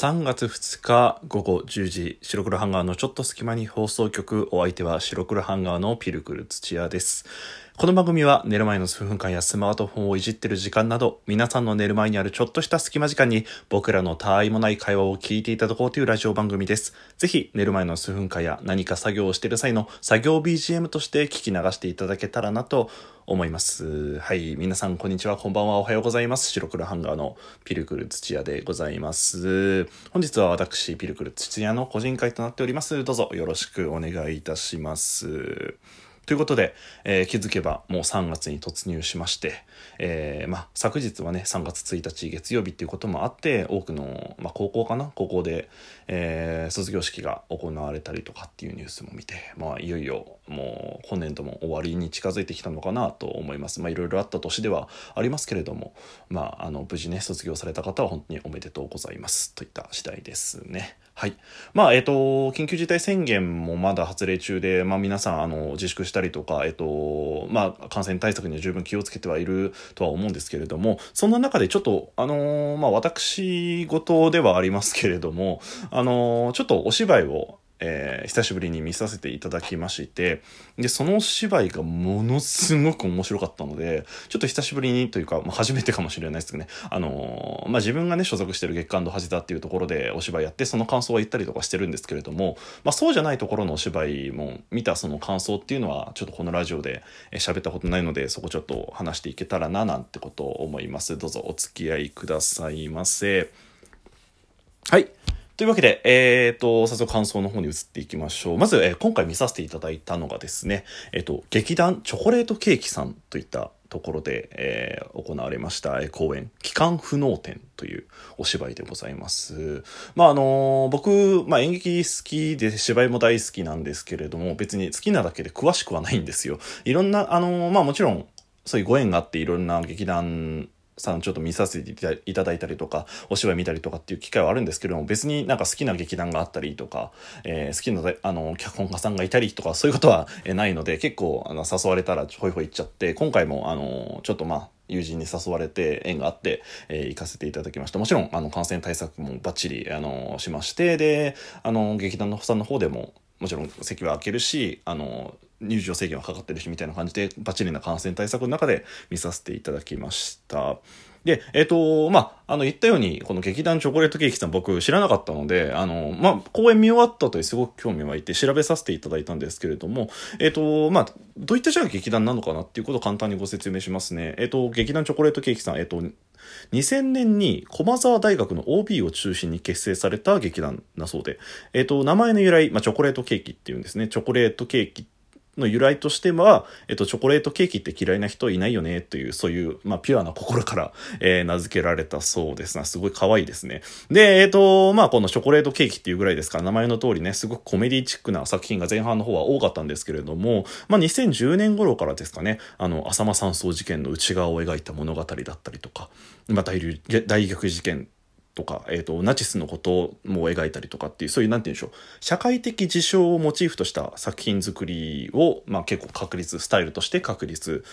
3月2日午後10時白黒ハンガーのちょっと隙間に放送局お相手は白黒ハンガーのピルクル土屋です。この番組は寝る前の数分間やスマートフォンをいじってる時間など皆さんの寝る前にあるちょっとした隙間時間に僕らの他愛もない会話を聞いていただこうというラジオ番組ですぜひ寝る前の数分間や何か作業をしている際の作業 BGM として聞き流していただけたらなと思います。はい。皆さん、こんにちは。こんばんは。おはようございます。白黒ハンガーのピルクル土屋でございます。本日は私、ピルクル土屋の個人会となっております。どうぞよろしくお願いいたします。ということで、えー、気づけばもう3月に突入しまして、えー、まあ、昨日はね、3月1日月曜日っていうこともあって、多くの、まあ、高校かな？高校で、えー、卒業式が行われたりとかっていうニュースも見て、まあ、いよいよもう今年度も終わりに近づいてきたのかなと思います。まあ、いろいろあった年ではありますけれども、まあ、あの、無事ね、卒業された方は本当におめでとうございますといった次第ですね。はい。まあ、えっ、と、緊急事態宣言もまだ発令中で、まあ、皆さん、あの、自粛したりとか、えっ、と、まあ、感染対策には十分気をつけてはいるとは思うんですけれども、そんな中でちょっと、あのまあ、私事ではありますけれども、あのちょっとお芝居を、えー、久しぶりに見させていただきまして、で、そのお芝居がものすごく面白かったので、ちょっと久しぶりにというか、まあ、初めてかもしれないですけどね、あのー、まあ、自分がね、所属してる月刊の恥だっていうところでお芝居やって、その感想は言ったりとかしてるんですけれども、まあ、そうじゃないところのお芝居も見たその感想っていうのは、ちょっとこのラジオで喋ったことないので、そこちょっと話していけたらな、なんてことを思います。どうぞお付き合いくださいませ。はい。というわけで、えっ、ー、と、早速感想の方に移っていきましょう。まず、えー、今回見させていただいたのがですね、えっ、ー、と、劇団チョコレートケーキさんといったところで、えー、行われました、えー、公演、帰還不能展というお芝居でございます。まあ、あのー、僕、まあ、演劇好きで芝居も大好きなんですけれども、別に好きなだけで詳しくはないんですよ。いろんな、あのまあ、もちろん、そういうご縁があっていろんな劇団さんちょっと見させていただいたりとか、お芝居見たりとかっていう機会はあるんですけども、別になんか好きな劇団があったりとか、えー、好きな、あの、脚本家さんがいたりとか、そういうことはないので、結構、あの、誘われたらほいほい行っちゃって、今回も、あの、ちょっとまあ、友人に誘われて縁があって、えー、行かせていただきました。もちろん、あの、感染対策もバッチリ、あの、しまして、で、あの、劇団のさんの方でも、もちろん席は開けるし、あの、入場制限はかかってるしみたいな感じでバッチリな感染対策の中で見させていただきました。で、えっ、ー、と、まあ、あの、言ったように、この劇団チョコレートケーキさん僕知らなかったので、あの、まあ、公演見終わったとすごく興味湧いて調べさせていただいたんですけれども、えっ、ー、と、まあ、どういったじゃあ劇団なのかなっていうことを簡単にご説明しますね。えっ、ー、と、劇団チョコレートケーキさん、えっ、と、2000年に駒沢大学の OB を中心に結成された劇団だそうで、えっ、と、名前の由来、まあ、チョコレートケーキっていうんですね。チョコレートケーキっての由来としては、えっと、チョコレートケーキって嫌いな人いないよね、という、そういう、まあ、ピュアな心から、えー、名付けられたそうですな。すごい可愛いですね。で、えっと、まあ、このチョコレートケーキっていうぐらいですから、名前の通りね、すごくコメディチックな作品が前半の方は多かったんですけれども、まあ、2010年頃からですかね、あの、浅間山荘事件の内側を描いた物語だったりとか、まあ、大大逆事件とか、え、ー、と、ナチスのことも描いたりとかっていう、そういう、何て言うんでしょう、社会的事象をモチーフとした作品作りを、まあ結構確立、スタイルとして確立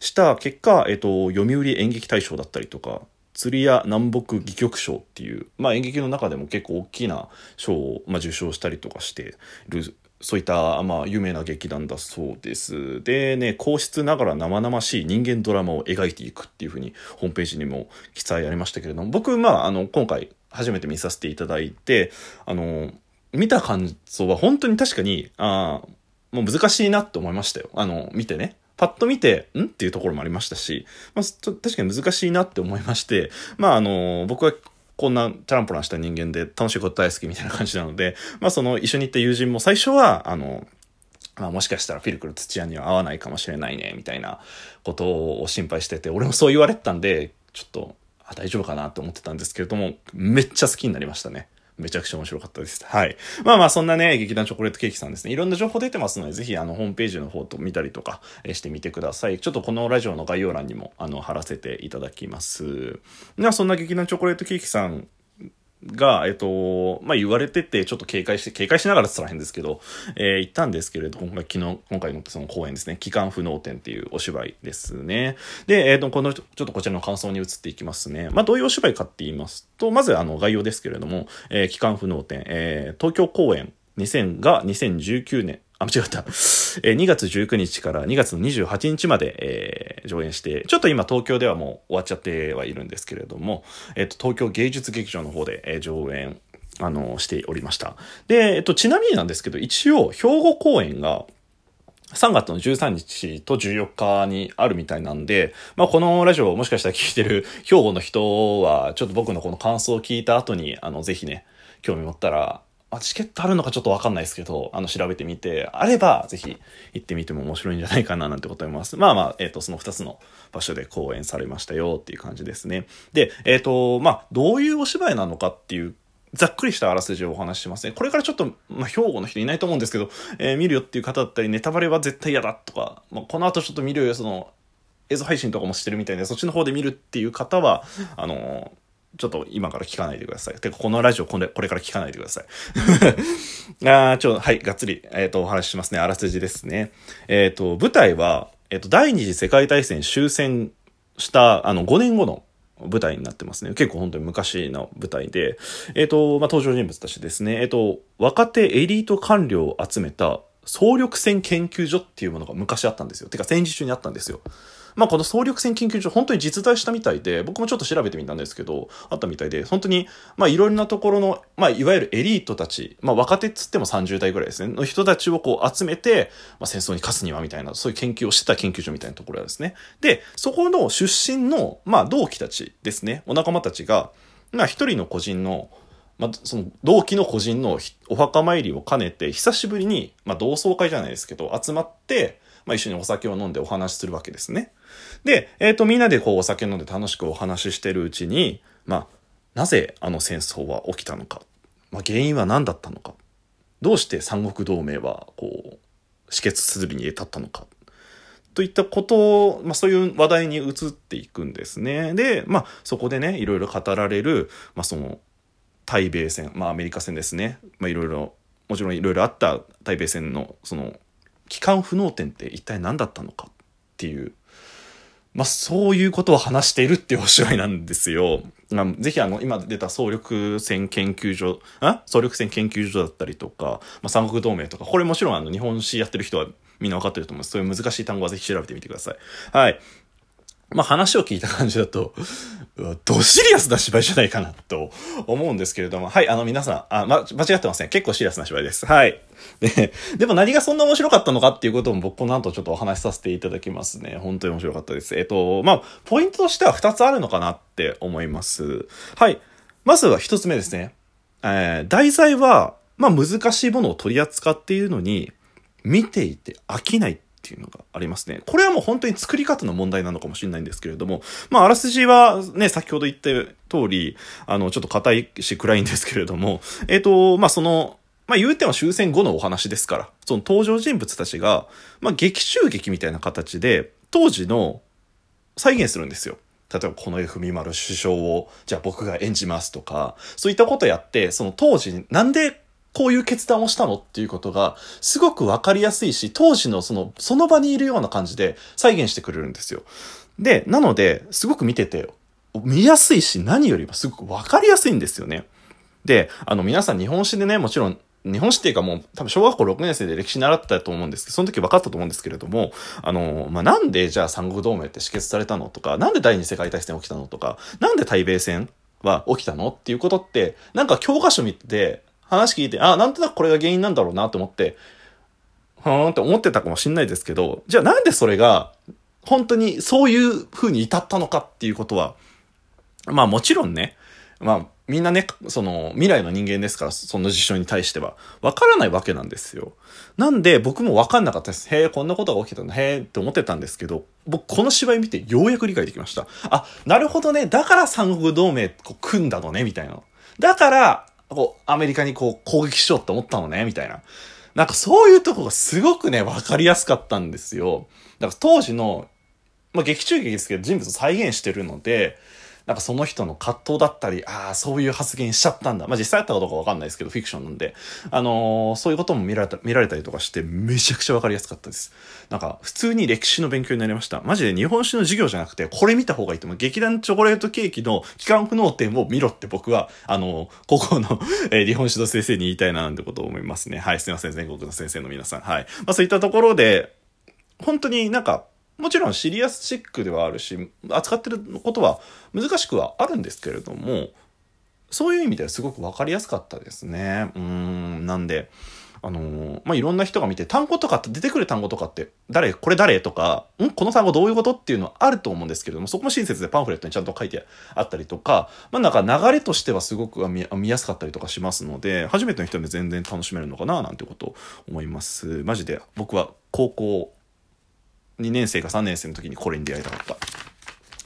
した結果、えっ、ー、と、読売演劇大賞だったりとか、釣り屋南北戯曲賞っていう、まあ演劇の中でも結構大きな賞を、まあ、受賞したりとかしてるそういった、まあ、有名な劇団だそうです。でね、皇室ながら生々しい人間ドラマを描いていくっていうふうに、ホームページにも記載ありましたけれども、僕、まあ、あの、今回、初めて見させていただいて、あの、見た感想は本当に確かに、ああ、もう難しいなって思いましたよ。あの、見てね。パッと見て、ん？っていうところもありましたし、まあ、確かに難しいなって思いまして、まあ、あの、僕はこんなチャランポランした人間で楽しいこと大好きみたいな感じなので、まあその一緒に行った友人も最初は、あの、まあ、もしかしたらフィルクル土屋には合わないかもしれないね、みたいなことを心配してて、俺もそう言われてたんで、ちょっと、あ、大丈夫かなと思ってたんですけれども、めっちゃ好きになりましたね。めちゃくちゃ面白かったです。はい。まあまあ、そんなね、劇団チョコレートケーキさんですね。いろんな情報出てますので、ぜひ、あの、ホームページの方と見たりとか、してみてください。ちょっとこのラジオの概要欄にも、あの、貼らせていただきます。では、そんな劇団チョコレートケーキさんが、えっと、まあ、言われてて、ちょっと警戒して、警戒しながらって言ったら変ですけど、えー、行ったんですけれど、今回、昨日、今回のその公演ですね、期間不能展っていうお芝居ですね。で、えっ、と、この、ちょっとこちらの感想に移っていきますね。まあ、どういうお芝居かって言いますと、まず、あの、概要ですけれども、えー、期間不能展、えー、東京公演2000が2019年、あ、間違った。えー、2月19日から2月の28日まで、えー、上演して、ちょっと今東京ではもう終わっちゃってはいるんですけれども、えっ、と、東京芸術劇場の方で、えー、上演、あの、しておりました。で、えっと、ちなみになんですけど、一応、兵庫公演が、3月の13日と14日にあるみたいなんで、まあ、このラジオをもしかしたら聞いてる 兵庫の人は、ちょっと僕のこの感想を聞いた後に、あの、ぜひね、興味持ったら、あ、チケットあるのかちょっとわかんないですけど、あの、調べてみて、あれば、ぜひ行ってみても面白いんじゃないかななんてこと思います。まあまあ、えっ、ー、と、その2つの場所で公演されましたよっていう感じですね。で、えっ、ー、と、まあ、どういうお芝居なのかっていうざっくりしたあらすじをお話ししますね。これからちょっと、まあ、兵庫の人いないと思うんですけど、えー、見るよっていう方だったり、ネタバレは絶対嫌だとか、まあ、この後ちょっと見るよ、その、映像配信とかもしてるみたいで、そっちの方で見るっていう方は、あのーちょっと今から聞かないでください。てか、このラジオこれこれから聞かないでください。ああちょ、はい、がっつり、えっ、ー、と、お話ししますね。あらすじですね。えっ、ー、と、舞台は、えっ、ー、と、第二次世界大戦終戦した、あの、5年後の舞台になってますね。結構本当に昔の舞台で、えっ、と、まあ、登場人物たちですね。えっ、と、若手エリート官僚を集めた総力戦研究所っていうものが昔あったんですよ。てか戦時中にあったんですよ。まあ、この総力戦研究所、本当に実在したみたいで、僕もちょっと調べてみたんですけど、あったみたいで、本当に、まあ、いろんなところの、まあ、いわゆるエリートたち、まあ、若手っつっても30代ぐらいですね、の人たちをこう集めて、まあ、戦争に勝つにはみたいな、そういう研究をしてた研究所みたいなところですね。で、そこの出身の、まあ、同期たちですね、お仲間たちが、まあ、一人の個人の、まあ、その同期の個人のお墓参りを兼ねて久しぶりに、まあ、同窓会じゃないですけど集まって、まあ、一緒にお酒を飲んでお話しするわけですね。で、えっ、ー、と、みんなでこうお酒飲んで楽しくお話ししてるうちに、まあ、なぜあの戦争は起きたのか、まあ、原因は何だったのか、どうして三国同盟はこう、止血するに至ったのか、といったことを、まあ、そういう話題に移っていくんですね。で、まあ、そこでね、いろいろ語られる、まあ、その、対米戦、まあ、アメリカ戦ですね。まあ、いろいろ、もちろんいろいろあった対米戦の、その、帰還不能点って一体何だったのかっていうまあ、そういうことを話しているっていうお芝居なんですよ。まあ、ぜひあの、今出た総力戦研究所、あ？総力戦研究所だったりとか、まあ、三国同盟とか、これもちろんあの、日本史やってる人はみんなわかってると思います。そういう難しい単語はぜひ調べてみてください。はい。まあ話を聞いた感じだと、ドシリアスな芝居じゃないかなと思うんですけれども、はい、あの皆さん、あ、ま、間違ってません。結構シリアスな芝居です。はい。で、でも何がそんな面白かったのかっていうことも僕この後ちょっとお話しさせていただきますね。本当に面白かったです。えっと、まあ、ポイントとしては2つあるのかなって思います。はい。まずは1つ目ですね。えー、題材は、まあ難しいものを取り扱っているのに、見ていて飽きないっていうのがありますね。これはもう本当に作り方の問題なのかもしれないんですけれども、まあ、あらすじはね、先ほど言った通り、あの、ちょっと硬いし暗いんですけれども、えっ、ー、と、まあ、その、まあ、言うては終戦後のお話ですから、その登場人物たちが、まあ、劇中劇みたいな形で、当時の再現するんですよ。例えば、この F 文丸首相を、じゃあ僕が演じますとか、そういったことやって、その当時、なんでこういう決断をしたのっていうことが、すごくわかりやすいし、当時のその、その場にいるような感じで再現してくれるんですよ。で、なので、すごく見てて、見やすいし、何よりもすごくわかりやすいんですよね。で、あの、皆さん日本史でね、もちろん、日本史っていうかもう、多分小学校6年生で歴史習ったと思うんですけど、その時分かったと思うんですけれども、あの、まあ、なんでじゃあ三国同盟って止血されたのとか、なんで第二次世界大戦起きたのとか、なんで対米戦は起きたのっていうことって、なんか教科書見て、話聞いて、あ、なんとなくこれが原因なんだろうなと思って、ふーんって思ってたかもしんないですけど、じゃあなんでそれが、本当にそういう風に至ったのかっていうことは、まあもちろんね、まあみんなね、その未来の人間ですから、その事象に対しては、わからないわけなんですよ。なんで僕もわかんなかったです。へえ、こんなことが起きたんだ、へえって思ってたんですけど、僕この芝居見てようやく理解できました。あ、なるほどね、だから三国同盟組んだのね、みたいな。だから、こう、アメリカにこう攻撃しようって思ったのね、みたいな。なんかそういうとこがすごくね、わかりやすかったんですよ。だから当時の、まあ劇中劇ですけど人物を再現してるので、なんかその人の葛藤だったり、ああ、そういう発言しちゃったんだ。まあ実際あったかどうかわかんないですけど、フィクションなんで、あのー、そういうことも見られた、見られたりとかして、めちゃくちゃわかりやすかったです。なんか、普通に歴史の勉強になりました。マジで日本史の授業じゃなくて、これ見た方がいいと思う。劇団チョコレートケーキの機関不能点を見ろって僕は、あのー、高校のえ、日本史の先生に言いたいななんてことを思いますね。はい、すいません、全国の先生の皆さん。はい。まあそういったところで、本当になんか、もちろんシリアスチックではあるし、扱ってることは難しくはあるんですけれども、そういう意味ではすごく分かりやすかったですね。うん、なんで、あのー、まあ、いろんな人が見て、単語とかって出てくる単語とかって、誰これ誰とか、ん？この単語どういうことっていうのはあると思うんですけれども、そこも親切でパンフレットにちゃんと書いてあったりとか、まあ、なんか流れとしてはすごく見見やすかったりとかしますので、初めての人で全然楽しめるのかななんてことを思います。マジで、僕は高校2年生か3年生の時にこれに出会いたかっ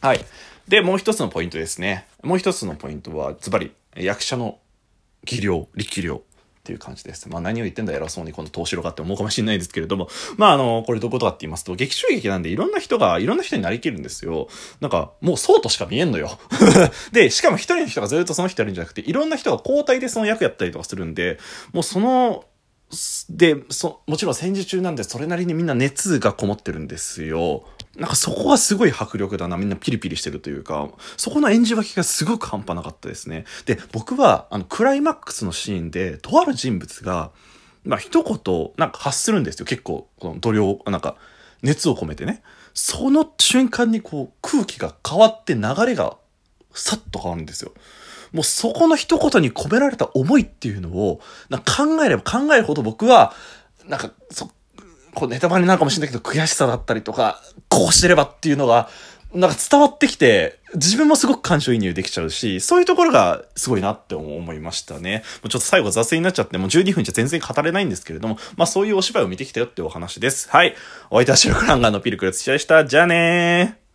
た。はい。で、もう一つのポイントですね。もう一つのポイントは、ズバリ、役者の技量、力量っていう感じです。まあ何を言ってんだ偉そうにこの投資ろかって思うかもしれないですけれども、まああの、これどことかって言いますと、劇中劇なんでいろんな人がいろんな人になりきるんですよ。なんか、もうそうとしか見えんのよ。で、しかも一人の人がずっとその人やるんじゃなくて、いろんな人が交代でその役やったりとかするんで、もうそので、そ、もちろん戦時中なんでそれなりにみんな熱がこもってるんですよ。なんかそこはすごい迫力だな。みんなピリピリしてるというか、そこの演じ分けがすごく半端なかったですね。で、僕は、あの、クライマックスのシーンで、とある人物が、まあ、一言、なんか発するんですよ。結構、この度量、なんか、熱を込めてね。その瞬間にこう、空気が変わって流れが、さっと変わるんですよ。もうそこの一言に込められた思いっていうのを、な考えれば考えるほど僕は、なんか、そ、こうネタバレになるかもしれないけど、悔しさだったりとか、こうしてればっていうのが、なんか伝わってきて、自分もすごく感情移入できちゃうし、そういうところがすごいなって思いましたね。もうちょっと最後雑になっちゃって、もう12分じゃ全然語れないんですけれども、まあそういうお芝居を見てきたよってお話です。はい。お相手は白黒ハンガーのピルクル土屋でした。じゃあねー。